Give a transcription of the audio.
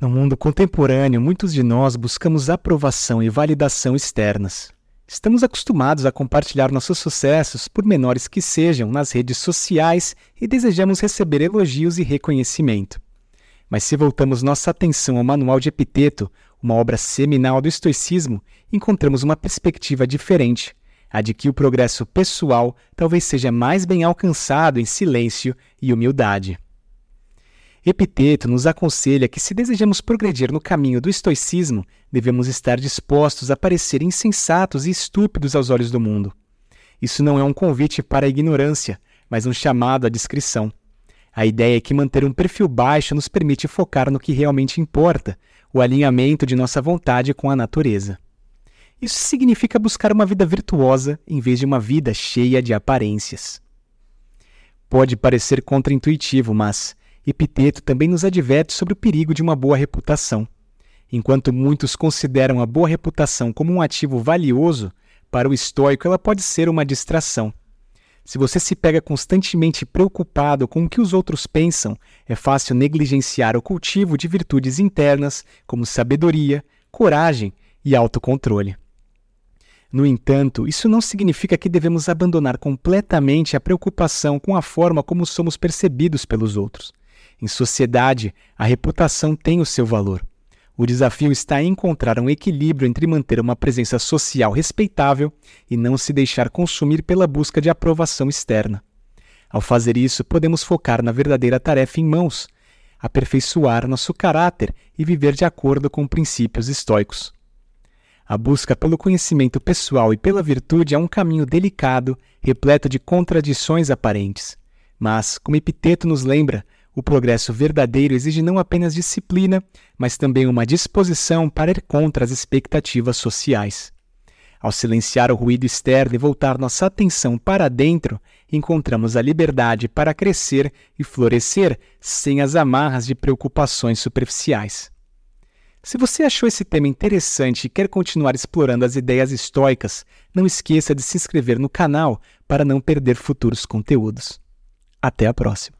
No mundo contemporâneo, muitos de nós buscamos aprovação e validação externas. Estamos acostumados a compartilhar nossos sucessos, por menores que sejam, nas redes sociais e desejamos receber elogios e reconhecimento. Mas se voltamos nossa atenção ao Manual de Epiteto, uma obra seminal do estoicismo, encontramos uma perspectiva diferente, a de que o progresso pessoal talvez seja mais bem alcançado em silêncio e humildade. Epiteto nos aconselha que, se desejamos progredir no caminho do estoicismo, devemos estar dispostos a parecer insensatos e estúpidos aos olhos do mundo. Isso não é um convite para a ignorância, mas um chamado à discrição. A ideia é que manter um perfil baixo nos permite focar no que realmente importa, o alinhamento de nossa vontade com a natureza. Isso significa buscar uma vida virtuosa em vez de uma vida cheia de aparências. Pode parecer contraintuitivo, mas Epiteto também nos adverte sobre o perigo de uma boa reputação. Enquanto muitos consideram a boa reputação como um ativo valioso, para o estoico ela pode ser uma distração. Se você se pega constantemente preocupado com o que os outros pensam, é fácil negligenciar o cultivo de virtudes internas como sabedoria, coragem e autocontrole. No entanto, isso não significa que devemos abandonar completamente a preocupação com a forma como somos percebidos pelos outros. Em sociedade, a reputação tem o seu valor. O desafio está em encontrar um equilíbrio entre manter uma presença social respeitável e não se deixar consumir pela busca de aprovação externa. Ao fazer isso, podemos focar na verdadeira tarefa em mãos, aperfeiçoar nosso caráter e viver de acordo com princípios estoicos. A busca pelo conhecimento pessoal e pela virtude é um caminho delicado, repleto de contradições aparentes. Mas, como Epiteto nos lembra, o progresso verdadeiro exige não apenas disciplina, mas também uma disposição para ir contra as expectativas sociais. Ao silenciar o ruído externo e voltar nossa atenção para dentro, encontramos a liberdade para crescer e florescer sem as amarras de preocupações superficiais. Se você achou esse tema interessante e quer continuar explorando as ideias estoicas, não esqueça de se inscrever no canal para não perder futuros conteúdos. Até a próxima!